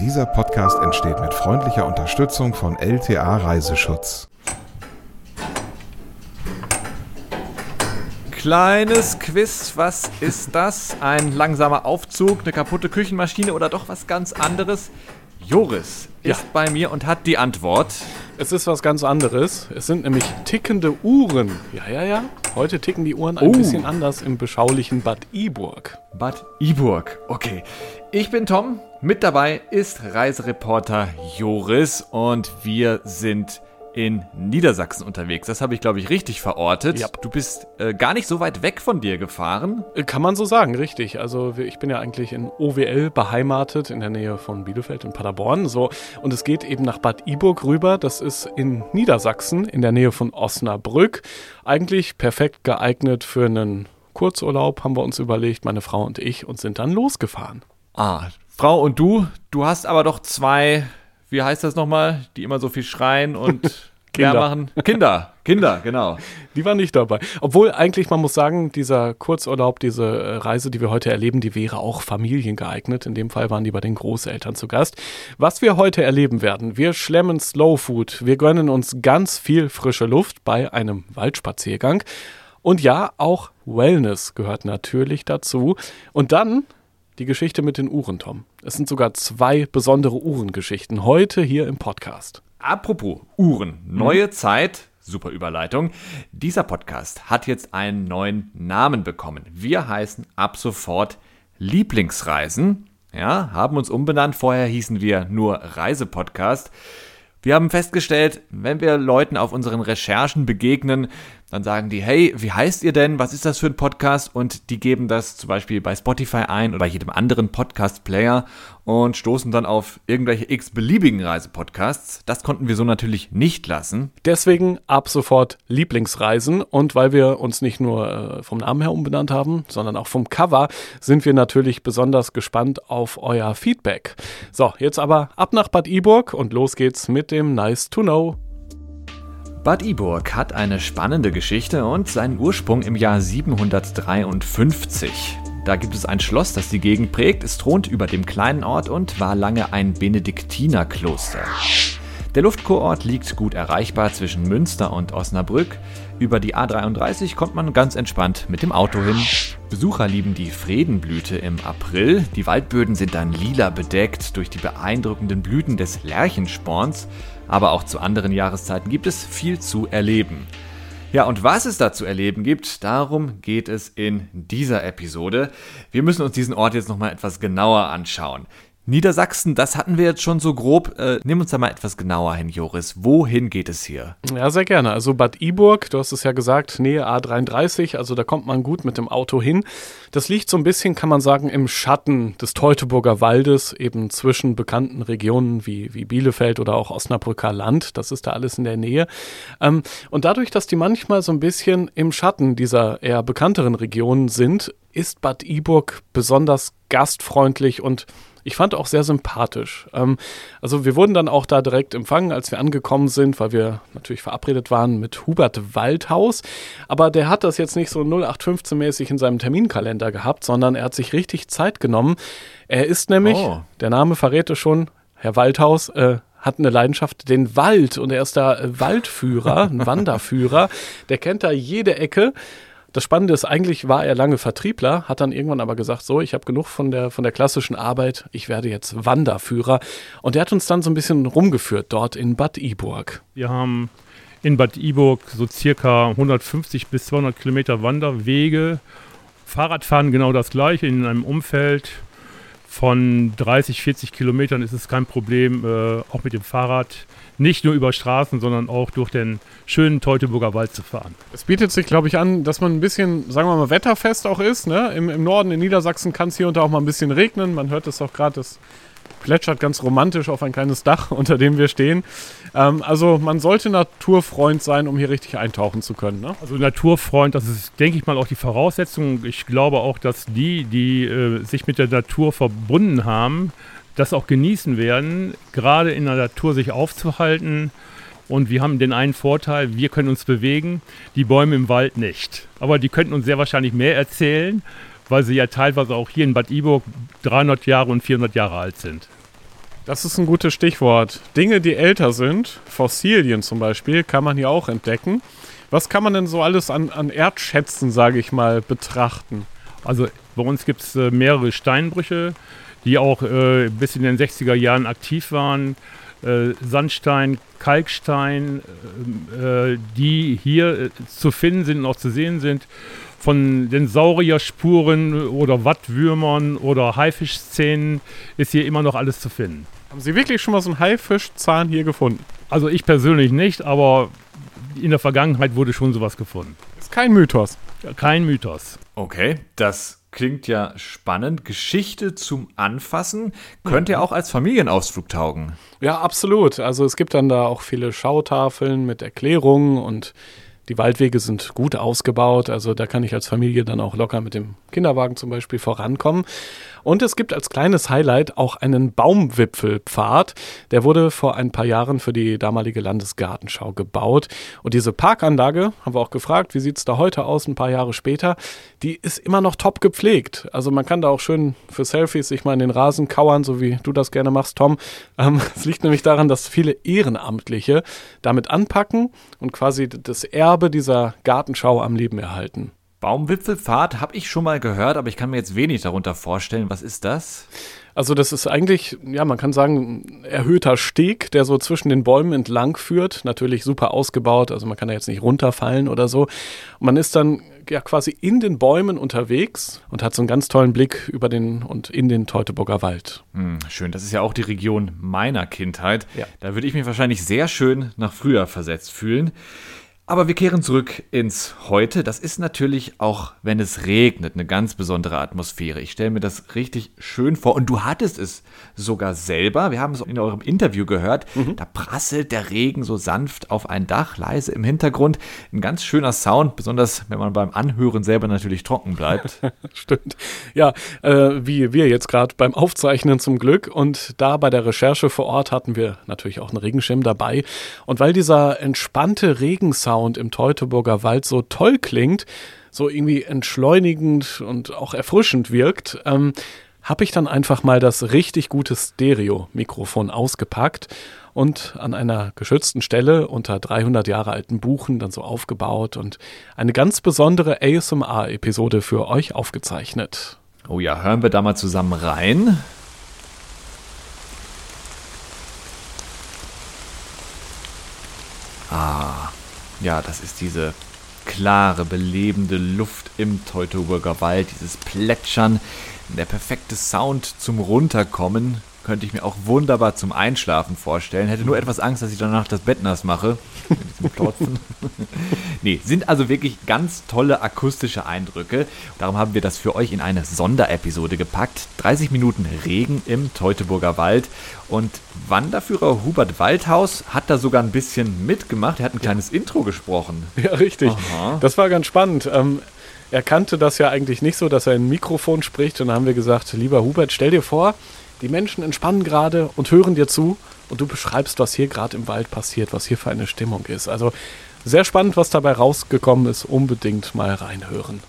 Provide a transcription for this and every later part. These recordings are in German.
Dieser Podcast entsteht mit freundlicher Unterstützung von LTA Reiseschutz. Kleines Quiz, was ist das? Ein langsamer Aufzug, eine kaputte Küchenmaschine oder doch was ganz anderes? Joris ist Ja. bei mir und hat die Antwort. Es ist was ganz anderes. Es sind nämlich tickende Uhren. Ja, ja, ja. Heute ticken die Uhren ein Oh. bisschen anders im beschaulichen Bad Iburg. Bad Iburg. Okay. Ich bin Tom. Mit dabei ist Reisereporter Joris und wir sind in Niedersachsen unterwegs. Das habe ich, glaube ich, richtig verortet. Ja. Du bist äh, gar nicht so weit weg von dir gefahren. Äh, Kann man so sagen, richtig. Also ich bin ja eigentlich in OWL beheimatet, in der Nähe von Bielefeld in Paderborn. So. Und es geht eben nach Bad Iburg rüber. Das ist in Niedersachsen, in der Nähe von Osnabrück. Eigentlich perfekt geeignet für einen Kurzurlaub, haben wir uns überlegt, meine Frau und ich, und sind dann losgefahren. Ah, Frau und du, du hast aber doch zwei, wie heißt das nochmal, die immer so viel schreien und Kinder. Machen. Kinder, Kinder, genau. Die war nicht dabei. Obwohl eigentlich, man muss sagen, dieser Kurzurlaub, diese äh, Reise, die wir heute erleben, die wäre auch familiengeeignet. In dem Fall waren die bei den Großeltern zu Gast. Was wir heute erleben werden, wir schlemmen Slow Food. Wir gönnen uns ganz viel frische Luft bei einem Waldspaziergang. Und ja, auch Wellness gehört natürlich dazu. Und dann die Geschichte mit den Uhren, Tom. Es sind sogar zwei besondere Uhrengeschichten heute hier im Podcast. Apropos Uhren, neue Zeit, super Überleitung. Dieser Podcast hat jetzt einen neuen Namen bekommen. Wir heißen ab sofort Lieblingsreisen. Ja, haben uns umbenannt. Vorher hießen wir nur Reisepodcast. Wir haben festgestellt, wenn wir Leuten auf unseren Recherchen begegnen, dann sagen die, hey, wie heißt ihr denn? Was ist das für ein Podcast? Und die geben das zum Beispiel bei Spotify ein oder jedem anderen Podcast-Player und stoßen dann auf irgendwelche x-beliebigen Reisepodcasts. Das konnten wir so natürlich nicht lassen. Deswegen ab sofort Lieblingsreisen. Und weil wir uns nicht nur äh, vom Namen her umbenannt haben, sondern auch vom Cover, sind wir natürlich besonders gespannt auf euer Feedback. So, jetzt aber ab nach Bad Iburg und los geht's mit dem Nice to Know. Bad Iburg hat eine spannende Geschichte und seinen Ursprung im Jahr 753. Da gibt es ein Schloss, das die Gegend prägt. Es thront über dem kleinen Ort und war lange ein Benediktinerkloster. Der Luftkurort liegt gut erreichbar zwischen Münster und Osnabrück. Über die A33 kommt man ganz entspannt mit dem Auto hin. Besucher lieben die Fredenblüte im April. Die Waldböden sind dann lila bedeckt durch die beeindruckenden Blüten des Lerchensporns. Aber auch zu anderen Jahreszeiten gibt es viel zu erleben. Ja, und was es da zu erleben gibt, darum geht es in dieser Episode. Wir müssen uns diesen Ort jetzt nochmal etwas genauer anschauen. Niedersachsen, das hatten wir jetzt schon so grob. Äh, nimm uns da mal etwas genauer hin, Joris. Wohin geht es hier? Ja, sehr gerne. Also Bad Iburg, du hast es ja gesagt, Nähe A33, also da kommt man gut mit dem Auto hin. Das liegt so ein bisschen, kann man sagen, im Schatten des Teutoburger Waldes, eben zwischen bekannten Regionen wie, wie Bielefeld oder auch Osnabrücker Land. Das ist da alles in der Nähe. Ähm, und dadurch, dass die manchmal so ein bisschen im Schatten dieser eher bekannteren Regionen sind, ist Bad Iburg besonders gastfreundlich und ich fand auch sehr sympathisch. Ähm, also wir wurden dann auch da direkt empfangen, als wir angekommen sind, weil wir natürlich verabredet waren mit Hubert Waldhaus. Aber der hat das jetzt nicht so 0815-mäßig in seinem Terminkalender gehabt, sondern er hat sich richtig Zeit genommen. Er ist nämlich, Oh. der Name verrät es schon, Herr Waldhaus, äh, hat eine Leidenschaft, den Wald. Und er ist da äh, Waldführer, ein Wanderführer. Der kennt da jede Ecke. Das Spannende ist, eigentlich war er lange Vertriebler, hat dann irgendwann aber gesagt, so, ich habe genug von der, von der klassischen Arbeit, ich werde jetzt Wanderführer. Und der hat uns dann so ein bisschen rumgeführt dort in Bad Iburg. Wir haben in Bad Iburg so circa 150 bis 200 Kilometer Wanderwege. Fahrradfahren genau das gleiche in einem Umfeld von 30, 40 Kilometern ist es kein Problem, äh, auch mit dem Fahrrad nicht nur über Straßen, sondern auch durch den schönen Teutoburger Wald zu fahren. Es bietet sich, glaube ich, an, dass man ein bisschen, sagen wir mal, wetterfest auch ist. Ne? Im, Im Norden in Niedersachsen kann es hier und da auch mal ein bisschen regnen. Man hört es auch gerade, das plätschert ganz romantisch auf ein kleines Dach, unter dem wir stehen. Ähm, also man sollte Naturfreund sein, um hier richtig eintauchen zu können. Ne? Also Naturfreund, das ist, denke ich mal, auch die Voraussetzung. Ich glaube auch, dass die, die äh, sich mit der Natur verbunden haben, das auch genießen werden, gerade in der Natur sich aufzuhalten. Und wir haben den einen Vorteil, wir können uns bewegen, die Bäume im Wald nicht. Aber die könnten uns sehr wahrscheinlich mehr erzählen, weil sie ja teilweise auch hier in Bad Iburg 300 Jahre und 400 Jahre alt sind. Das ist ein gutes Stichwort. Dinge, die älter sind, Fossilien zum Beispiel, kann man hier auch entdecken. Was kann man denn so alles an, an Erdschätzen, sage ich mal, betrachten? Also bei uns gibt es äh, mehrere Steinbrüche, die auch äh, bis in den 60er Jahren aktiv waren. Äh, Sandstein, Kalkstein, äh, äh, die hier äh, zu finden sind und auch zu sehen sind. Von den Saurierspuren oder Wattwürmern oder Haifischszenen ist hier immer noch alles zu finden. Haben Sie wirklich schon mal so einen Haifischzahn hier gefunden? Also ich persönlich nicht, aber in der Vergangenheit wurde schon sowas gefunden. Ist kein Mythos. Kein Mythos. Okay, das klingt ja spannend. Geschichte zum Anfassen könnte ja auch als Familienausflug taugen. Ja, absolut. Also es gibt dann da auch viele Schautafeln mit Erklärungen und die Waldwege sind gut ausgebaut. Also da kann ich als Familie dann auch locker mit dem Kinderwagen zum Beispiel vorankommen. Und es gibt als kleines Highlight auch einen Baumwipfelpfad. Der wurde vor ein paar Jahren für die damalige Landesgartenschau gebaut. Und diese Parkanlage, haben wir auch gefragt, wie sieht es da heute aus, ein paar Jahre später, die ist immer noch top gepflegt. Also man kann da auch schön für Selfies sich mal in den Rasen kauern, so wie du das gerne machst, Tom. Ähm, es liegt nämlich daran, dass viele Ehrenamtliche damit anpacken und quasi das Erbe dieser Gartenschau am Leben erhalten. Baumwipfelpfad habe ich schon mal gehört, aber ich kann mir jetzt wenig darunter vorstellen. Was ist das? Also das ist eigentlich, ja, man kann sagen, ein erhöhter Steg, der so zwischen den Bäumen entlang führt. Natürlich super ausgebaut, also man kann da jetzt nicht runterfallen oder so. Man ist dann ja quasi in den Bäumen unterwegs und hat so einen ganz tollen Blick über den und in den Teutoburger Wald. Hm, schön, das ist ja auch die Region meiner Kindheit. Ja. Da würde ich mich wahrscheinlich sehr schön nach früher versetzt fühlen. Aber wir kehren zurück ins Heute. Das ist natürlich auch, wenn es regnet, eine ganz besondere Atmosphäre. Ich stelle mir das richtig schön vor. Und du hattest es sogar selber. Wir haben es in eurem Interview gehört. Da prasselt der Regen so sanft auf ein Dach, leise im Hintergrund. Ein ganz schöner Sound, besonders wenn man beim Anhören selber natürlich trocken bleibt. Stimmt. Ja, äh, wie wir jetzt gerade beim Aufzeichnen zum Glück. Und da bei der Recherche vor Ort hatten wir natürlich auch einen Regenschirm dabei. Und weil dieser entspannte Regensound im Teutoburger Wald so toll klingt, so irgendwie entschleunigend und auch erfrischend wirkt, ähm, habe ich dann einfach mal das richtig gute Stereo-Mikrofon ausgepackt und an einer geschützten Stelle unter 300 Jahre alten Buchen dann so aufgebaut und eine ganz besondere ASMR-Episode für euch aufgezeichnet. Oh ja, hören wir da mal zusammen rein. Ah, ja, das ist diese klare, belebende Luft im Teutoburger Wald, dieses Plätschern, der perfekte Sound zum Runterkommen. Könnte ich mir auch wunderbar zum Einschlafen vorstellen. Hätte nur etwas Angst, dass ich danach das Bett nass mache. Nee, sind also wirklich ganz tolle akustische Eindrücke. Darum haben wir das für euch in eine Sonderepisode gepackt. 30 Minuten Regen im Teutoburger Wald. Und Wanderführer Hubert Waldhaus hat da sogar ein bisschen mitgemacht. Er hat ein kleines Intro gesprochen. Ja, richtig. Aha. Das war ganz spannend. Ähm, er kannte das ja eigentlich nicht so, dass er in ein Mikrofon spricht. Und dann haben wir gesagt, lieber Hubert, stell dir vor, die Menschen entspannen gerade und hören dir zu und du beschreibst, was hier gerade im Wald passiert, was hier für eine Stimmung ist. Also sehr spannend, was dabei rausgekommen ist. Unbedingt mal reinhören.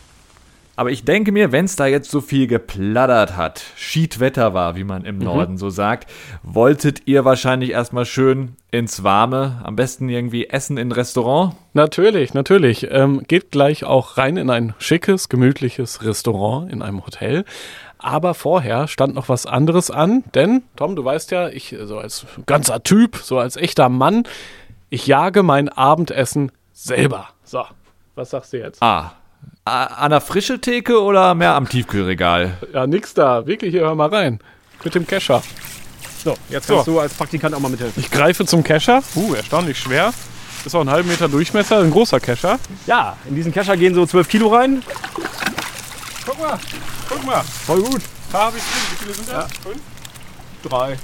Aber ich denke mir, wenn es da jetzt so viel geplattert hat, Schiedwetter war, wie man im Norden so sagt, wolltet ihr wahrscheinlich erstmal schön ins Warme, am besten irgendwie essen in Restaurant. Natürlich, natürlich. Ähm, geht gleich auch rein in ein schickes, gemütliches Restaurant in einem Hotel. Aber vorher stand noch was anderes an, denn, Tom, du weißt ja, ich so als ganzer Typ, so als echter Mann, ich jage mein Abendessen selber. So, was sagst du jetzt? Ah, an der frische Theke oder mehr am Tiefkühlregal? Ja, nix da. Wirklich, hier hör mal rein. Mit dem Kescher. So, jetzt So. kannst du als Praktikant auch mal mithelfen. Ich greife zum Kescher. Uh, erstaunlich schwer. Ist auch einen halben Meter Durchmesser, ein großer Kescher. Ja, in diesen Kescher gehen so 12 Kilo rein. Guck mal, guck mal. Voll gut. Da habe ich drin. Wie viele sind das? Fünf? Drei.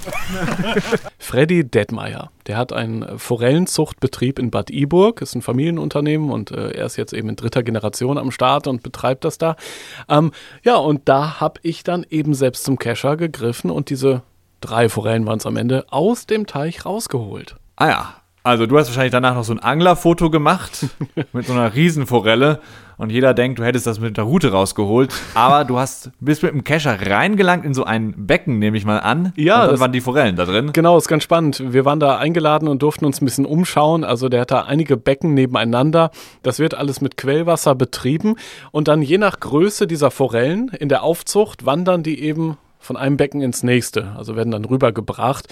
Freddy Detmeier, der hat einen Forellenzuchtbetrieb in Bad Iburg, ist ein Familienunternehmen und äh, er ist jetzt eben in dritter Generation am Start und betreibt das da. Ähm, ja, und da habe ich dann eben selbst zum Kescher gegriffen und diese drei Forellen waren es am Ende aus dem Teich rausgeholt. Ah ja, Also du hast wahrscheinlich danach noch so ein Anglerfoto gemacht mit so einer Riesenforelle und jeder denkt, du hättest das mit der Rute rausgeholt, aber du hast bist mit dem Kescher reingelangt in so ein Becken, nehme ich mal an. Ja, und dann das- waren die Forellen da drin. Genau, ist ganz spannend. Wir waren da eingeladen und durften uns ein bisschen umschauen. Also der hat da einige Becken nebeneinander. Das wird alles mit Quellwasser betrieben. Und dann je nach Größe dieser Forellen in der Aufzucht wandern die eben von einem Becken ins nächste. Also werden dann rübergebracht.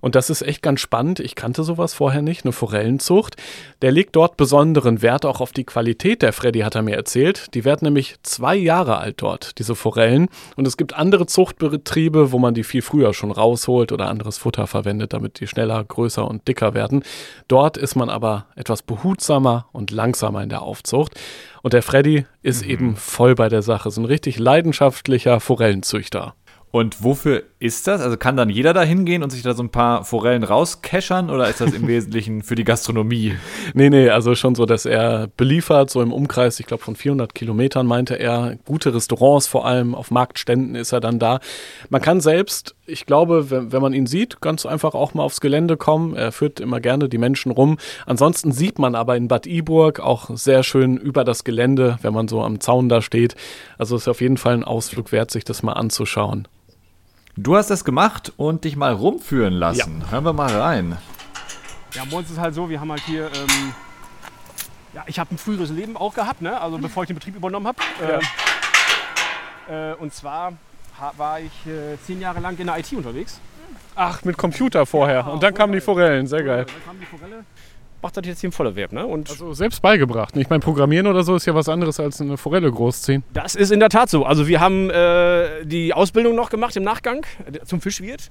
Und das ist echt ganz spannend. Ich kannte sowas vorher nicht, eine Forellenzucht. Der legt dort besonderen Wert auch auf die Qualität. Der Freddy hat er mir erzählt. Die werden nämlich zwei Jahre alt dort, diese Forellen. Und es gibt andere Zuchtbetriebe, wo man die viel früher schon rausholt oder anderes Futter verwendet, damit die schneller, größer und dicker werden. Dort ist man aber etwas behutsamer und langsamer in der Aufzucht. Und der Freddy ist eben voll bei der Sache. So ein richtig leidenschaftlicher Forellenzüchter. Und wofür ist das? Also kann dann jeder da hingehen und sich da so ein paar Forellen rauskeschern oder ist das im Wesentlichen für die Gastronomie? Nee, nee, also schon so, dass er beliefert, so im Umkreis, ich glaube von 400 Kilometern meinte er, gute Restaurants vor allem, auf Marktständen ist er dann da. Man kann selbst, ich glaube, wenn, wenn man ihn sieht, ganz einfach auch mal aufs Gelände kommen. Er führt immer gerne die Menschen rum. Ansonsten sieht man aber in Bad Iburg auch sehr schön über das Gelände, wenn man so am Zaun da steht. Also ist auf jeden Fall ein Ausflug wert, sich das mal anzuschauen. Du hast das gemacht und dich mal rumführen lassen. Hören wir mal rein. Ja, bei uns ist halt so, wir haben halt hier. Ähm, ja, ich habe ein früheres Leben auch gehabt, ne? Also bevor ich den Betrieb übernommen habe. Äh, äh, und zwar war ich äh, zehn Jahre lang in der IT unterwegs. Ach, mit Computer vorher. Und dann kamen die Forellen, sehr geil. Dann kam die Forelle. Macht das jetzt hier im Vollerwerb, ne? Und Also selbst beigebracht. Ich meine, Programmieren oder so ist ja was anderes als eine Forelle großziehen. Das ist in der Tat so. Also wir haben äh, die Ausbildung noch gemacht im Nachgang äh, zum Fischwirt.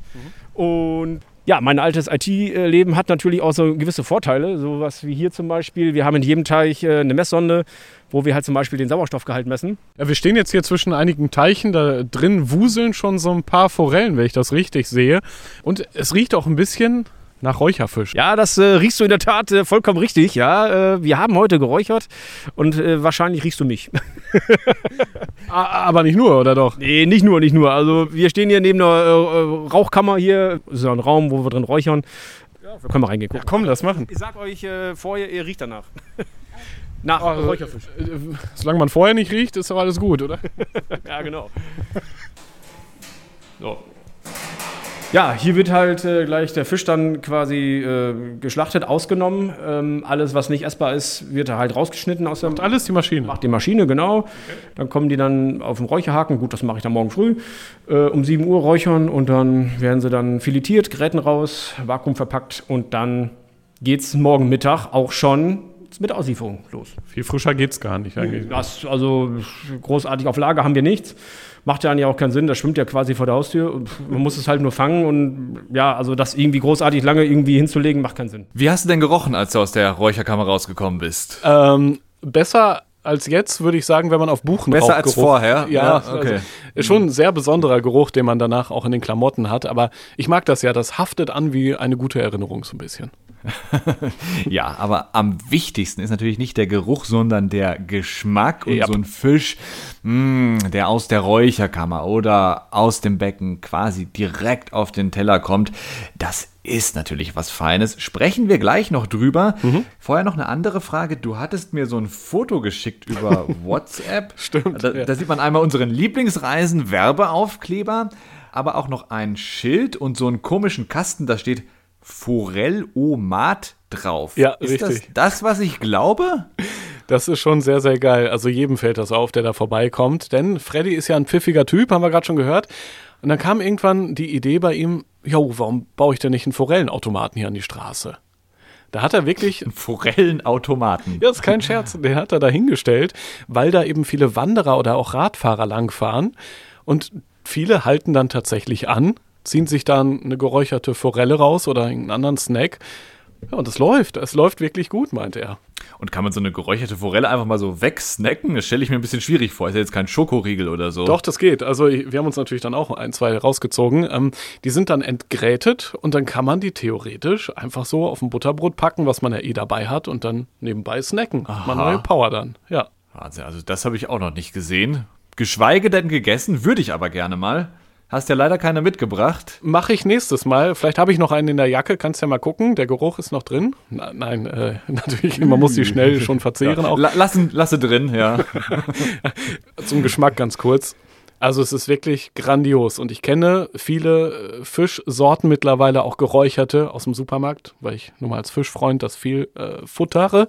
Und ja, mein altes IT-Leben hat natürlich auch so gewisse Vorteile. Sowas wie hier zum Beispiel. Wir haben in jedem Teich äh, eine Messsonde, wo wir halt zum Beispiel den Sauerstoffgehalt messen. Ja, wir stehen jetzt hier zwischen einigen Teichen. Da drin wuseln schon so ein paar Forellen, wenn ich das richtig sehe. Und es riecht auch ein bisschen nach Räucherfisch. Ja, das äh, riechst du in der Tat äh, vollkommen richtig. Ja, äh, wir haben heute geräuchert und äh, wahrscheinlich riechst du mich. Aber nicht nur, oder doch? nee, nicht nur, nicht nur. Also wir stehen hier neben einer äh, Rauchkammer hier. Das ist ein Raum, wo wir drin räuchern. Ja, wir können mal reingehen. Ja, komm, lass machen. Ich sag euch äh, vorher, ihr riecht danach. Nach Ah, Räucherfisch. äh, Solange man vorher nicht riecht, ist doch alles gut, oder? Ja, genau. So. Ja, hier wird halt äh, gleich der Fisch dann quasi äh, geschlachtet, ausgenommen. Ähm, alles, was nicht essbar ist, wird halt rausgeschnitten aus der Und alles die Maschine. Macht die Maschine, genau. Dann kommen die dann auf den Räucherhaken. Gut, das mache ich dann morgen früh. Äh, um 7 Uhr räuchern und dann werden sie dann filetiert, Gräten raus, Vakuum verpackt und dann geht's morgen Mittag auch schon mit der Auslieferung los. Viel frischer geht's gar nicht eigentlich. Das, also großartig auf Lager haben wir nichts. Macht ja eigentlich auch keinen Sinn, das schwimmt ja quasi vor der Haustür. Und Man muss es halt nur fangen und ja, also das irgendwie großartig lange irgendwie hinzulegen, macht keinen Sinn. Wie hast du denn gerochen, als du aus der Räucherkammer rausgekommen bist? Ähm, besser als jetzt, würde ich sagen, wenn man auf Buchen Besser als vorher? Ja, Ja, okay. also, ist schon ein sehr besonderer Geruch, den man danach auch in den Klamotten hat. Aber ich mag das ja, das haftet an wie eine gute Erinnerung so ein bisschen. Ja, aber am wichtigsten ist natürlich nicht der Geruch, sondern der Geschmack. Und Ja. so ein Fisch, mh, der aus der Räucherkammer oder aus dem Becken quasi direkt auf den Teller kommt, das ist natürlich was Feines. Sprechen wir gleich noch drüber. Vorher noch eine andere Frage. Du hattest mir so ein Foto geschickt über WhatsApp. Stimmt, Da, ja. da sieht man einmal unseren Lieblingsreisen Werbeaufkleber, aber auch noch ein Schild und so einen komischen Kasten, da steht Forellomat drauf. Ja, ist richtig. das das, was ich glaube? Das ist schon sehr, sehr geil. Also jedem fällt das auf, der da vorbeikommt. Denn Freddy ist ja ein pfiffiger Typ, haben wir gerade schon gehört. Und dann kam irgendwann die Idee bei ihm, jo, warum baue ich denn nicht einen Forellenautomaten hier an die Straße? Da hat er wirklich Forellenautomaten. Ja, ist kein Scherz. Den hat er da hingestellt, weil da eben viele Wanderer oder auch Radfahrer langfahren. Und viele halten dann tatsächlich an, ziehen sich dann eine geräucherte Forelle raus oder einen anderen Snack. Ja, und es läuft. Es läuft wirklich gut, meinte er. Und kann man so eine geräucherte Forelle einfach mal so wegsnacken? Das stelle ich mir ein bisschen schwierig vor. Ist ja jetzt kein Schokoriegel oder so. Doch, das geht. Also wir haben uns natürlich dann auch ein, zwei rausgezogen. Ähm, die sind dann entgrätet und dann kann man die theoretisch einfach so auf ein Butterbrot packen, was man ja eh dabei hat und dann nebenbei snacken. Hat Man Aha. neue Power dann. Ja. Wahnsinn, also das habe ich auch noch nicht gesehen. Geschweige denn gegessen, würde ich aber gerne mal. Hast ja leider keine mitgebracht. Mache ich nächstes Mal. Vielleicht habe ich noch einen in der Jacke, kannst ja mal gucken. Der Geruch ist noch drin. Na, nein, äh, natürlich, man muss die schnell schon verzehren. Ja, auch. Lassen, lasse drin, ja. Zum Geschmack ganz kurz. Also es ist wirklich grandios und ich kenne viele äh, Fischsorten mittlerweile, auch geräucherte aus dem Supermarkt, weil ich nur mal als Fischfreund das viel äh, futtere.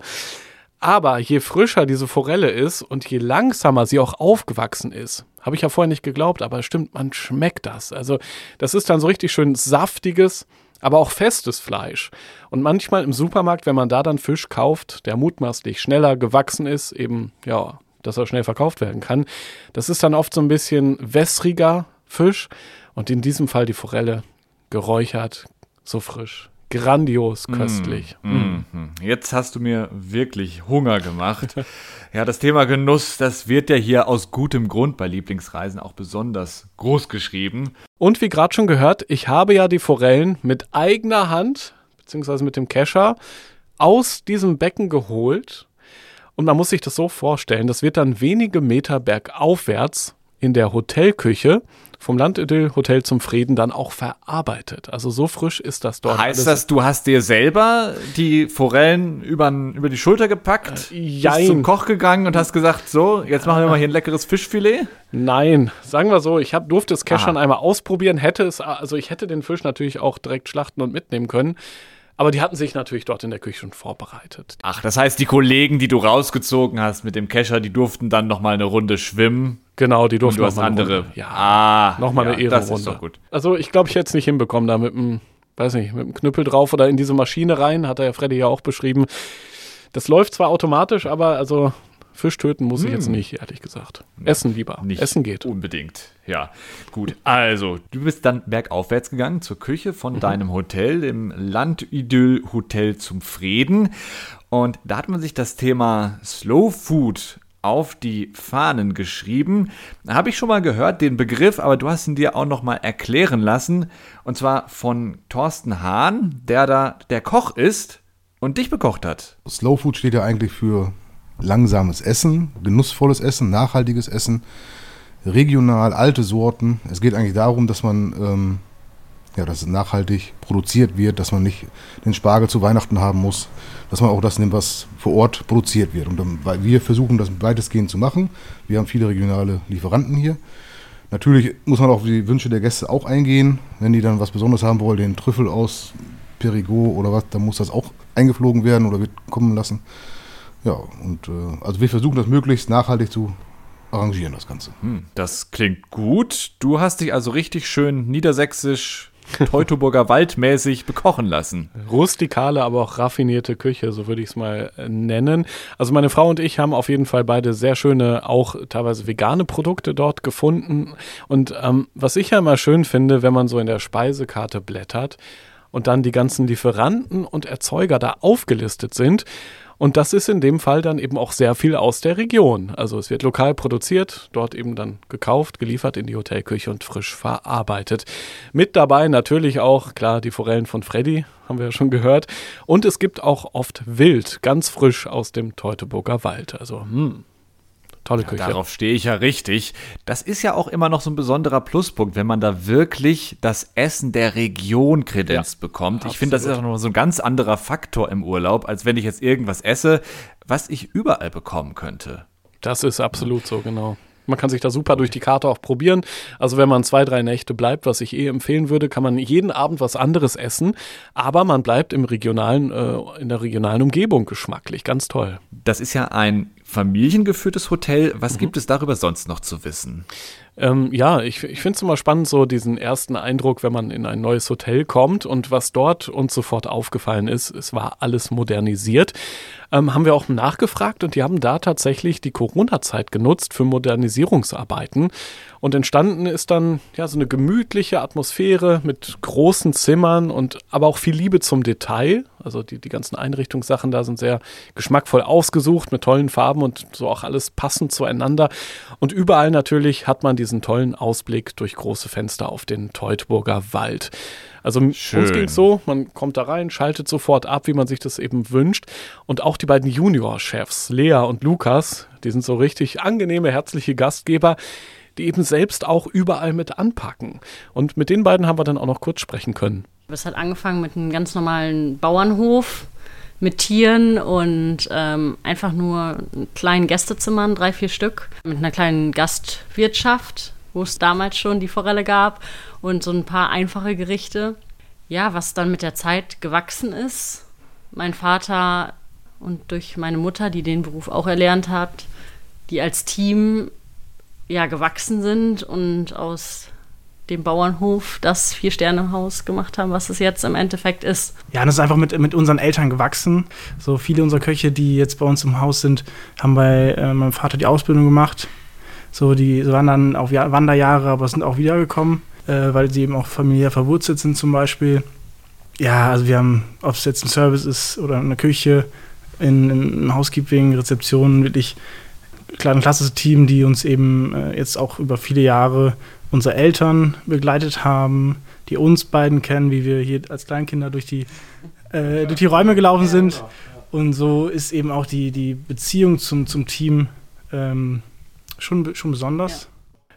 Aber je frischer diese Forelle ist und je langsamer sie auch aufgewachsen ist, habe ich ja vorher nicht geglaubt, aber stimmt, man schmeckt das. Also das ist dann so richtig schön saftiges, aber auch festes Fleisch. Und manchmal im Supermarkt, wenn man da dann Fisch kauft, der mutmaßlich schneller gewachsen ist, eben ja dass er schnell verkauft werden kann. Das ist dann oft so ein bisschen wässriger Fisch und in diesem Fall die Forelle geräuchert, so frisch. Grandios köstlich. Mm, mm, mm. Jetzt hast du mir wirklich Hunger gemacht. ja, das Thema Genuss, das wird ja hier aus gutem Grund bei Lieblingsreisen auch besonders groß geschrieben. Und wie gerade schon gehört, ich habe ja die Forellen mit eigener Hand, beziehungsweise mit dem Kescher, aus diesem Becken geholt und man muss sich das so vorstellen, das wird dann wenige Meter bergaufwärts in der Hotelküche vom Landidyll Hotel zum Frieden dann auch verarbeitet. Also so frisch ist das dort. Heißt das, du hast dir selber die Forellen über, über die Schulter gepackt, äh, bist zum Koch gegangen und hast gesagt, so, jetzt machen wir mal hier ein leckeres Fischfilet? Nein, sagen wir so, ich hab, durfte es Keschern einmal ausprobieren, hätte es, also ich hätte den Fisch natürlich auch direkt schlachten und mitnehmen können. Aber die hatten sich natürlich dort in der Küche schon vorbereitet. Ach, das heißt, die Kollegen, die du rausgezogen hast mit dem Kescher, die durften dann noch mal eine Runde schwimmen. Genau, die durften und du hast andere. Runde. Ja, ah, noch mal ja, eine Ehrenrunde. Das ist doch gut. Also ich glaube, ich hätte es nicht hinbekommen, da mit einem, weiß nicht, mit einem Knüppel drauf oder in diese Maschine rein, hat er ja Freddy ja auch beschrieben. Das läuft zwar automatisch, aber also Fisch töten muss ich jetzt hm. nicht, ehrlich gesagt. Essen lieber. Nicht Essen geht. Unbedingt. Ja, gut. Also, du bist dann bergaufwärts gegangen zur Küche von mhm. deinem Hotel, dem Landidyll Hotel zum Frieden. Und da hat man sich das Thema Slow Food auf die Fahnen geschrieben. Habe ich schon mal gehört, den Begriff, aber du hast ihn dir auch noch mal erklären lassen. Und zwar von Thorsten Hahn, der da der Koch ist und dich bekocht hat. Slow Food steht ja eigentlich für langsames Essen, genussvolles Essen, nachhaltiges Essen, regional, alte Sorten. Es geht eigentlich darum, dass man, ähm, ja, dass es nachhaltig produziert wird, dass man nicht den Spargel zu Weihnachten haben muss, dass man auch das nimmt, was vor Ort produziert wird. Und dann, wir versuchen das weitestgehend zu machen. Wir haben viele regionale Lieferanten hier. Natürlich muss man auf die Wünsche der Gäste auch eingehen. Wenn die dann was Besonderes haben wollen, den Trüffel aus Perigot oder was, dann muss das auch eingeflogen werden oder wird kommen lassen. Ja, und äh, also wir versuchen das möglichst nachhaltig zu arrangieren, das Ganze. Hm, das klingt gut. Du hast dich also richtig schön niedersächsisch Teutoburger Waldmäßig bekochen lassen. Rustikale, aber auch raffinierte Küche, so würde ich es mal äh, nennen. Also meine Frau und ich haben auf jeden Fall beide sehr schöne, auch teilweise vegane Produkte dort gefunden. Und ähm, was ich ja immer schön finde, wenn man so in der Speisekarte blättert und dann die ganzen Lieferanten und Erzeuger da aufgelistet sind, und das ist in dem Fall dann eben auch sehr viel aus der Region. Also es wird lokal produziert, dort eben dann gekauft, geliefert in die Hotelküche und frisch verarbeitet. Mit dabei natürlich auch, klar, die Forellen von Freddy, haben wir ja schon gehört. Und es gibt auch oft Wild, ganz frisch aus dem Teutoburger Wald. Also, hm, Tolle Küche. Ja, darauf stehe ich ja richtig. Das ist ja auch immer noch so ein besonderer Pluspunkt, wenn man da wirklich das Essen der Region Kredenz ja, bekommt. Ich finde, das ist auch noch so ein ganz anderer Faktor im Urlaub, als wenn ich jetzt irgendwas esse, was ich überall bekommen könnte. Das ist absolut so, genau. Man kann sich da super durch die Karte auch probieren. Also wenn man zwei, drei Nächte bleibt, was ich eh empfehlen würde, kann man jeden Abend was anderes essen, aber man bleibt im regionalen, äh, in der regionalen Umgebung geschmacklich. Ganz toll. Das ist ja ein familiengeführtes Hotel. Was mhm. gibt es darüber sonst noch zu wissen? Ähm, ja, ich, ich finde es immer spannend, so diesen ersten Eindruck, wenn man in ein neues Hotel kommt und was dort uns sofort aufgefallen ist, es war alles modernisiert. Ähm, haben wir auch nachgefragt und die haben da tatsächlich die Corona-Zeit genutzt für Modernisierungsarbeiten. Und entstanden ist dann ja so eine gemütliche Atmosphäre mit großen Zimmern und aber auch viel Liebe zum Detail. Also die, die ganzen Einrichtungssachen da sind sehr geschmackvoll ausgesucht mit tollen Farben und so auch alles passend zueinander. Und überall natürlich hat man diesen tollen Ausblick durch große Fenster auf den Teutburger Wald. Also Schön. uns ging es so, man kommt da rein, schaltet sofort ab, wie man sich das eben wünscht. Und auch die beiden Junior-Chefs, Lea und Lukas, die sind so richtig angenehme, herzliche Gastgeber die eben selbst auch überall mit anpacken. Und mit den beiden haben wir dann auch noch kurz sprechen können. Es hat angefangen mit einem ganz normalen Bauernhof mit Tieren und ähm, einfach nur kleinen Gästezimmern, drei, vier Stück, mit einer kleinen Gastwirtschaft, wo es damals schon die Forelle gab und so ein paar einfache Gerichte. Ja, was dann mit der Zeit gewachsen ist. Mein Vater und durch meine Mutter, die den Beruf auch erlernt hat, die als Team ja gewachsen sind und aus dem Bauernhof das Vier-Sterne-Haus gemacht haben, was es jetzt im Endeffekt ist. Ja, das ist einfach mit, mit unseren Eltern gewachsen. So viele unserer Köche, die jetzt bei uns im Haus sind, haben bei äh, meinem Vater die Ausbildung gemacht. So, die waren dann auf Wanderjahre, aber sind auch wiedergekommen, äh, weil sie eben auch familiär verwurzelt sind zum Beispiel. Ja, also wir haben, ob es jetzt ein Service ist oder eine Küche, in, in Housekeeping, Rezeption, wirklich ein klassisches Team, die uns eben äh, jetzt auch über viele Jahre unsere Eltern begleitet haben, die uns beiden kennen, wie wir hier als Kleinkinder durch die, äh, durch die Räume gelaufen sind. Und so ist eben auch die, die Beziehung zum, zum Team ähm, schon, schon besonders.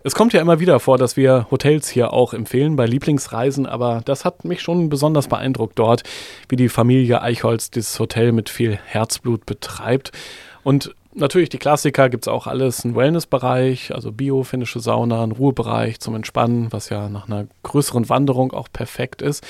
Es kommt ja immer wieder vor, dass wir Hotels hier auch empfehlen bei Lieblingsreisen, aber das hat mich schon besonders beeindruckt dort, wie die Familie Eichholz dieses Hotel mit viel Herzblut betreibt. Und natürlich die Klassiker gibt es auch alles, ein Wellnessbereich, also Bio-finnische Sauna, ein Ruhebereich zum Entspannen, was ja nach einer größeren Wanderung auch perfekt ist,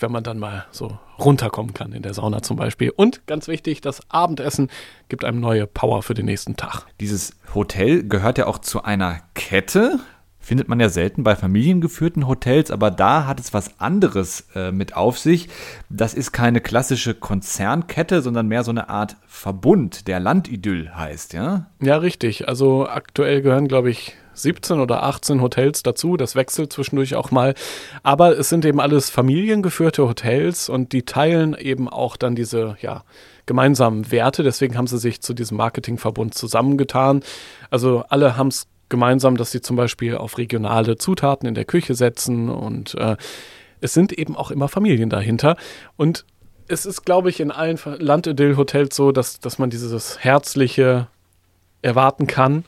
wenn man dann mal so runterkommen kann in der Sauna zum Beispiel. Und ganz wichtig, das Abendessen gibt einem neue Power für den nächsten Tag. Dieses Hotel gehört ja auch zu einer Kette findet man ja selten bei familiengeführten Hotels, aber da hat es was anderes äh, mit auf sich. Das ist keine klassische Konzernkette, sondern mehr so eine Art Verbund, der Landidyll heißt, ja? Ja, richtig. Also aktuell gehören, glaube ich, 17 oder 18 Hotels dazu. Das wechselt zwischendurch auch mal. Aber es sind eben alles familiengeführte Hotels und die teilen eben auch dann diese, ja, gemeinsamen Werte. Deswegen haben sie sich zu diesem Marketingverbund zusammengetan. Also alle haben es gemeinsam, dass sie zum Beispiel auf regionale Zutaten in der Küche setzen und äh, es sind eben auch immer Familien dahinter. Und es ist, glaube ich, in allen Landidyll-Hotels so, dass, dass man dieses Herzliche erwarten kann.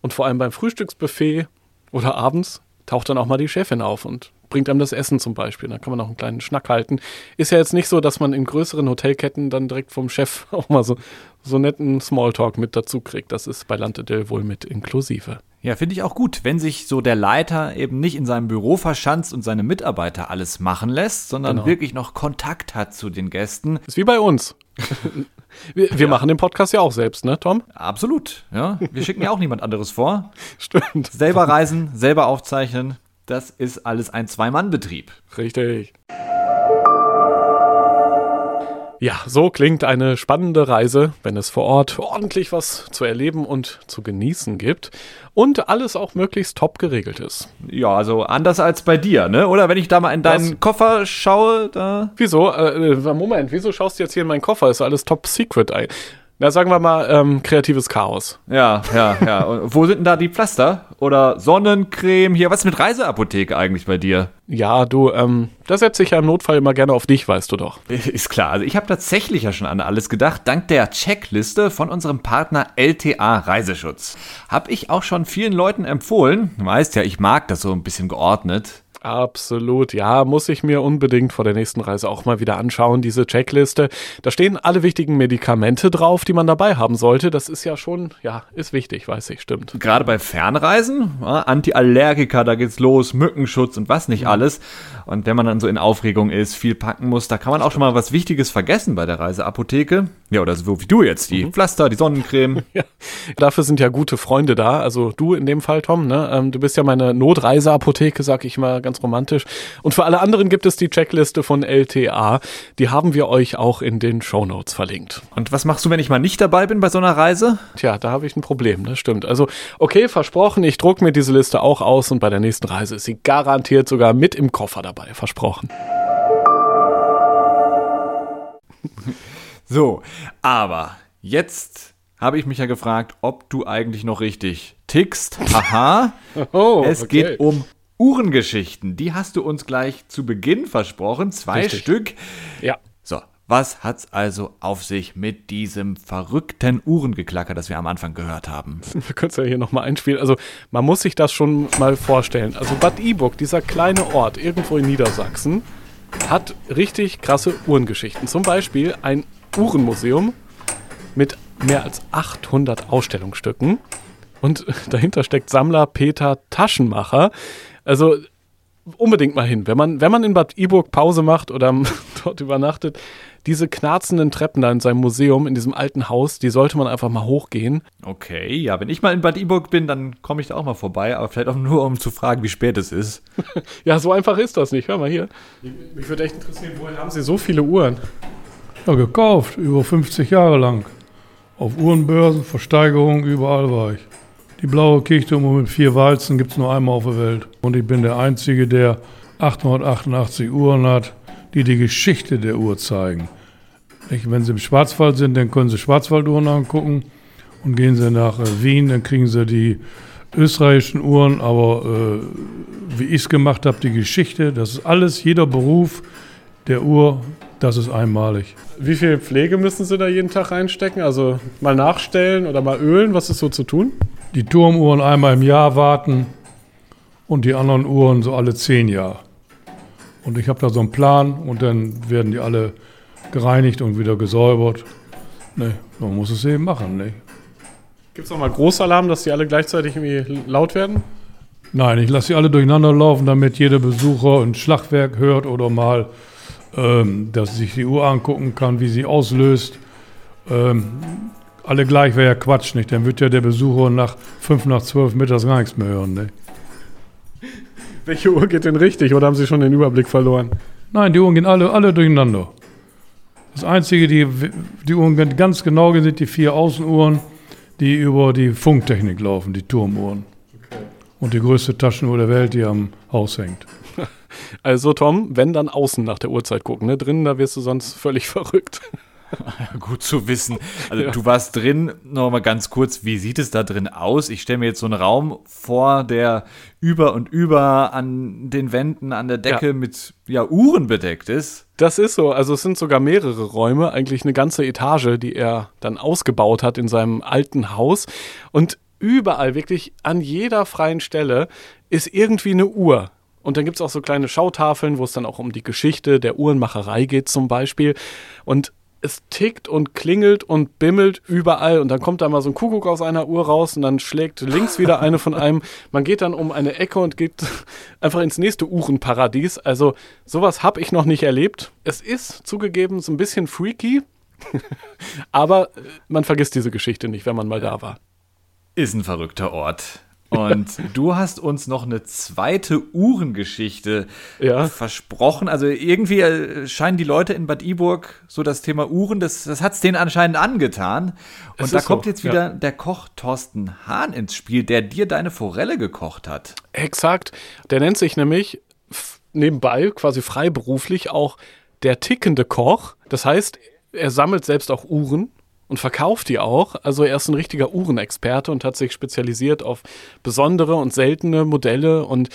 Und vor allem beim Frühstücksbuffet oder abends taucht dann auch mal die Chefin auf und bringt einem das Essen zum Beispiel. Da kann man auch einen kleinen Schnack halten. Ist ja jetzt nicht so, dass man in größeren Hotelketten dann direkt vom Chef auch mal so, so netten Smalltalk mit dazu kriegt. Das ist bei Lantedel wohl mit inklusive. Ja, finde ich auch gut, wenn sich so der Leiter eben nicht in seinem Büro verschanzt und seine Mitarbeiter alles machen lässt, sondern genau. wirklich noch Kontakt hat zu den Gästen. Ist wie bei uns. wir, wir ja. machen den Podcast ja auch selbst, ne, Tom? Absolut, ja. Wir schicken ja auch niemand anderes vor. Stimmt. Selber reisen, selber aufzeichnen. Das ist alles ein Zwei-Mann-Betrieb. Richtig. Ja, so klingt eine spannende Reise, wenn es vor Ort ordentlich was zu erleben und zu genießen gibt und alles auch möglichst top geregelt ist. Ja, also anders als bei dir, ne? Oder wenn ich da mal in deinen was? Koffer schaue, da. Wieso? Äh, äh, Moment, wieso schaust du jetzt hier in meinen Koffer? Ist alles top secret. Na, sagen wir mal, ähm, kreatives Chaos. Ja, ja, ja. Und wo sind denn da die Pflaster? Oder Sonnencreme? Hier, was ist mit Reiseapotheke eigentlich bei dir? Ja, du, ähm, da setze ich ja im Notfall immer gerne auf dich, weißt du doch. Ist klar. Also ich habe tatsächlich ja schon an alles gedacht. Dank der Checkliste von unserem Partner LTA Reiseschutz. Hab ich auch schon vielen Leuten empfohlen. Du weißt ja, ich mag das so ein bisschen geordnet. Absolut, ja, muss ich mir unbedingt vor der nächsten Reise auch mal wieder anschauen, diese Checkliste. Da stehen alle wichtigen Medikamente drauf, die man dabei haben sollte. Das ist ja schon, ja, ist wichtig, weiß ich, stimmt. Gerade bei Fernreisen, ja, Antiallergika, da geht's los, Mückenschutz und was nicht alles. Und wenn man dann so in Aufregung ist, viel packen muss, da kann man auch schon mal was Wichtiges vergessen bei der Reiseapotheke. Ja, oder so wie du jetzt, die mhm. Pflaster, die Sonnencreme. Ja. Dafür sind ja gute Freunde da. Also du in dem Fall, Tom, ne? Ähm, du bist ja meine Notreiseapotheke, sag ich mal ganz romantisch. Und für alle anderen gibt es die Checkliste von LTA. Die haben wir euch auch in den Show Notes verlinkt. Und was machst du, wenn ich mal nicht dabei bin bei so einer Reise? Tja, da habe ich ein Problem, das stimmt. Also, okay, versprochen, ich druck mir diese Liste auch aus und bei der nächsten Reise ist sie garantiert sogar mit im Koffer dabei. Versprochen. so, aber jetzt habe ich mich ja gefragt, ob du eigentlich noch richtig tickst. Aha. oh, es okay. geht um Uhrengeschichten. Die hast du uns gleich zu Beginn versprochen. Zwei Richtig. Stück. Ja. So, Was hat's also auf sich mit diesem verrückten Uhrengeklacker, das wir am Anfang gehört haben? Wir können es ja hier nochmal einspielen. Also man muss sich das schon mal vorstellen. Also Bad Iburg, dieser kleine Ort irgendwo in Niedersachsen, hat richtig krasse Uhrengeschichten. Zum Beispiel ein Uhrenmuseum mit mehr als 800 Ausstellungsstücken. Und dahinter steckt Sammler Peter Taschenmacher. Also unbedingt mal hin. Wenn man, wenn man in Bad Iburg Pause macht oder dort übernachtet, diese knarzenden Treppen da in seinem Museum, in diesem alten Haus, die sollte man einfach mal hochgehen. Okay, ja, wenn ich mal in Bad Iburg bin, dann komme ich da auch mal vorbei, aber vielleicht auch nur, um zu fragen, wie spät es ist. ja, so einfach ist das nicht. Hör mal hier. Mich würde echt interessieren, woher haben Sie so viele Uhren? Ja, gekauft, über 50 Jahre lang. Auf Uhrenbörsen, Versteigerungen, überall war ich. Die blaue Kirchturmuhr mit vier Walzen gibt es nur einmal auf der Welt. Und ich bin der Einzige, der 888 Uhren hat, die die Geschichte der Uhr zeigen. Wenn Sie im Schwarzwald sind, dann können Sie Schwarzwalduhren angucken. Und gehen Sie nach äh, Wien, dann kriegen Sie die österreichischen Uhren. Aber äh, wie ich es gemacht habe, die Geschichte, das ist alles, jeder Beruf der Uhr, das ist einmalig. Wie viel Pflege müssen Sie da jeden Tag reinstecken? Also mal nachstellen oder mal ölen? Was ist so zu tun? Die Turmuhren einmal im Jahr warten und die anderen Uhren so alle zehn Jahre. Und ich habe da so einen Plan und dann werden die alle gereinigt und wieder gesäubert. Ne, man muss es eben machen. Ne? Gibt es auch mal Großalarm, dass die alle gleichzeitig irgendwie laut werden? Nein, ich lasse sie alle durcheinander laufen, damit jeder Besucher ein Schlagwerk hört oder mal, ähm, dass sich die Uhr angucken kann, wie sie auslöst. Ähm, alle gleich wäre ja Quatsch, nicht? Dann wird ja der Besucher nach fünf nach zwölf mittags gar nichts mehr hören, ne? Welche Uhr geht denn richtig oder haben Sie schon den Überblick verloren? Nein, die Uhren gehen alle, alle durcheinander. Das Einzige, die, die Uhren ganz genau sind die vier Außenuhren, die über die Funktechnik laufen, die Turmuhren. Okay. Und die größte Taschenuhr der Welt, die am Haus hängt. Also Tom, wenn dann außen nach der Uhrzeit gucken, ne? drinnen, da wirst du sonst völlig verrückt. Gut zu wissen. Also ja. du warst drin, noch mal ganz kurz, wie sieht es da drin aus? Ich stelle mir jetzt so einen Raum vor, der über und über an den Wänden, an der Decke ja. mit ja, Uhren bedeckt ist. Das ist so. Also es sind sogar mehrere Räume, eigentlich eine ganze Etage, die er dann ausgebaut hat in seinem alten Haus. Und überall, wirklich an jeder freien Stelle, ist irgendwie eine Uhr. Und dann gibt es auch so kleine Schautafeln, wo es dann auch um die Geschichte der Uhrenmacherei geht zum Beispiel. Und es tickt und klingelt und bimmelt überall und dann kommt da mal so ein Kuckuck aus einer Uhr raus und dann schlägt links wieder eine von einem. Man geht dann um eine Ecke und geht einfach ins nächste Uhrenparadies. Also sowas habe ich noch nicht erlebt. Es ist zugegeben so ein bisschen freaky, aber man vergisst diese Geschichte nicht, wenn man mal da war. Ist ein verrückter Ort. Und du hast uns noch eine zweite Uhrengeschichte ja. versprochen. Also irgendwie äh, scheinen die Leute in Bad Iburg so das Thema Uhren, das, das hat es denen anscheinend angetan. Und es da kommt so, jetzt wieder ja. der Koch Thorsten Hahn ins Spiel, der dir deine Forelle gekocht hat. Exakt. Der nennt sich nämlich nebenbei, quasi freiberuflich, auch der tickende Koch. Das heißt, er sammelt selbst auch Uhren und verkauft die auch. Also er ist ein richtiger Uhrenexperte und hat sich spezialisiert auf besondere und seltene Modelle und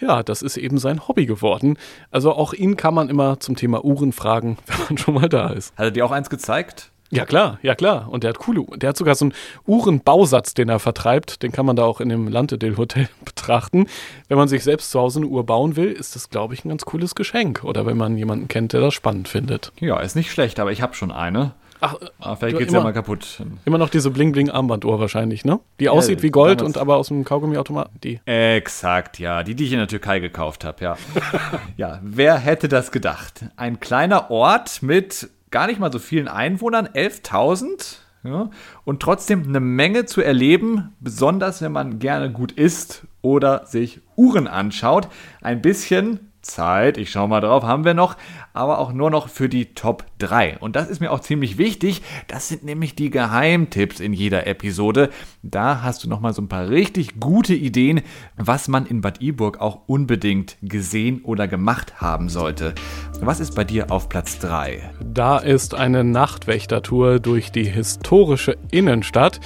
ja, das ist eben sein Hobby geworden. Also auch ihn kann man immer zum Thema Uhren fragen, wenn man schon mal da ist. Hat er dir auch eins gezeigt? Ja klar, ja klar. Und der hat coole, der hat sogar so einen Uhrenbausatz, den er vertreibt. Den kann man da auch in dem Lantedel Hotel betrachten. Wenn man sich selbst zu Hause eine Uhr bauen will, ist das, glaube ich, ein ganz cooles Geschenk. Oder wenn man jemanden kennt, der das spannend findet. Ja, ist nicht schlecht, aber ich habe schon eine. Ach, ah, vielleicht geht es ja mal kaputt. Immer noch diese Bling-Bling-Armbanduhr wahrscheinlich, ne? Die aussieht ja, wie Gold und aber aus dem Kaugummiautomaten. Die. Exakt, ja. Die, die ich in der Türkei gekauft habe, ja. ja, wer hätte das gedacht? Ein kleiner Ort mit gar nicht mal so vielen Einwohnern, 11.000. Ja, und trotzdem eine Menge zu erleben, besonders wenn man gerne gut isst oder sich Uhren anschaut. Ein bisschen Zeit, ich schau mal drauf, haben wir noch, aber auch nur noch für die Top 3. Und das ist mir auch ziemlich wichtig. Das sind nämlich die Geheimtipps in jeder Episode. Da hast du nochmal so ein paar richtig gute Ideen, was man in Bad Iburg auch unbedingt gesehen oder gemacht haben sollte. Was ist bei dir auf Platz 3? Da ist eine Nachtwächtertour durch die historische Innenstadt.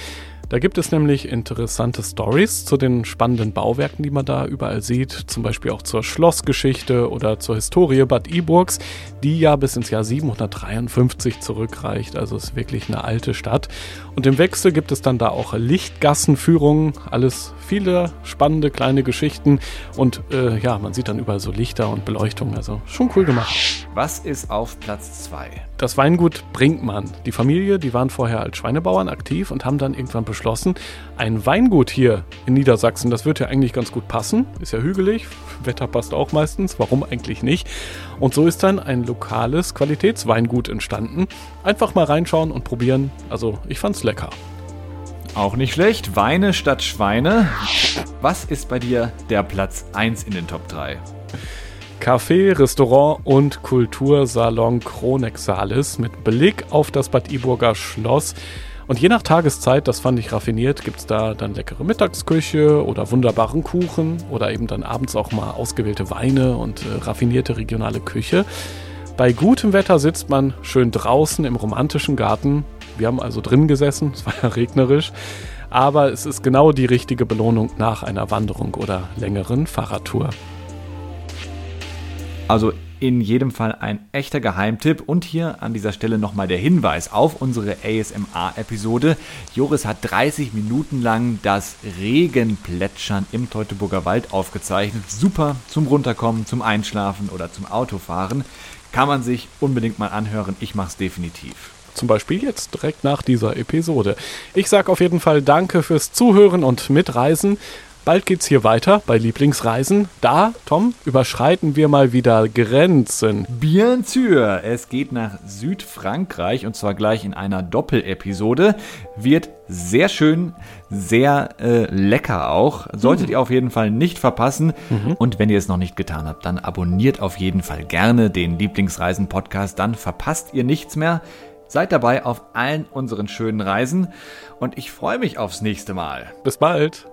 Da gibt es nämlich interessante Stories zu den spannenden Bauwerken, die man da überall sieht, zum Beispiel auch zur Schlossgeschichte oder zur Historie Bad Iburgs, die ja bis ins Jahr 753 zurückreicht, also ist wirklich eine alte Stadt. Und im Wechsel gibt es dann da auch Lichtgassenführungen, alles viele spannende kleine Geschichten und äh, ja, man sieht dann überall so Lichter und Beleuchtung, also schon cool gemacht. Was ist auf Platz 2? Das Weingut Brinkmann. Die Familie, die waren vorher als Schweinebauern aktiv und haben dann irgendwann beschlossen, ein Weingut hier in Niedersachsen, das wird ja eigentlich ganz gut passen, ist ja hügelig, Wetter passt auch meistens, warum eigentlich nicht? Und so ist dann ein lokales Qualitätsweingut entstanden. Einfach mal reinschauen und probieren. Also, ich fand's lecker. Auch nicht schlecht. Weine statt Schweine. Was ist bei dir der Platz 1 in den Top 3? Café, Restaurant und Kultursalon Kronexalis mit Blick auf das Bad Iburger Schloss. Und je nach Tageszeit, das fand ich raffiniert, gibt es da dann leckere Mittagsküche oder wunderbaren Kuchen oder eben dann abends auch mal ausgewählte Weine und äh, raffinierte regionale Küche. Bei gutem Wetter sitzt man schön draußen im romantischen Garten. Wir haben also drin gesessen, es war ja regnerisch. Aber es ist genau die richtige Belohnung nach einer Wanderung oder längeren Fahrradtour. Also in jedem Fall ein echter Geheimtipp. Und hier an dieser Stelle nochmal der Hinweis auf unsere ASMR-Episode. Joris hat 30 Minuten lang das Regenplätschern im Teutoburger Wald aufgezeichnet. Super zum Runterkommen, zum Einschlafen oder zum Autofahren. Kann man sich unbedingt mal anhören. Ich mache es definitiv zum Beispiel jetzt direkt nach dieser Episode. Ich sage auf jeden Fall Danke fürs Zuhören und Mitreisen. Bald geht's hier weiter bei Lieblingsreisen. Da, Tom, überschreiten wir mal wieder Grenzen. Bien sûr. Es geht nach Südfrankreich und zwar gleich in einer Doppelepisode. Wird sehr schön, sehr äh, lecker auch. Solltet mhm. ihr auf jeden Fall nicht verpassen. Mhm. Und wenn ihr es noch nicht getan habt, dann abonniert auf jeden Fall gerne den Lieblingsreisen-Podcast. Dann verpasst ihr nichts mehr. Seid dabei auf allen unseren schönen Reisen und ich freue mich aufs nächste Mal. Bis bald.